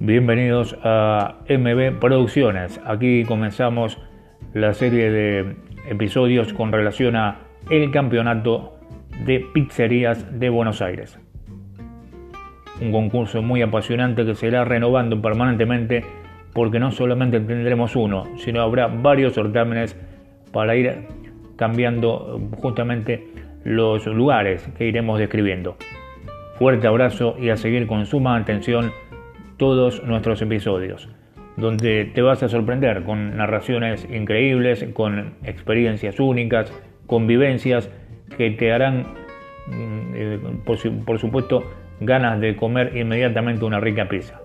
Bienvenidos a MB Producciones. Aquí comenzamos la serie de episodios con relación a el campeonato de pizzerías de Buenos Aires. Un concurso muy apasionante que se irá renovando permanentemente porque no solamente tendremos uno, sino habrá varios certámenes para ir cambiando justamente los lugares que iremos describiendo. Fuerte abrazo y a seguir con suma atención todos nuestros episodios, donde te vas a sorprender con narraciones increíbles, con experiencias únicas, con vivencias que te harán, mm, eh, por, supuesto, ganas de comer inmediatamente una rica pizza.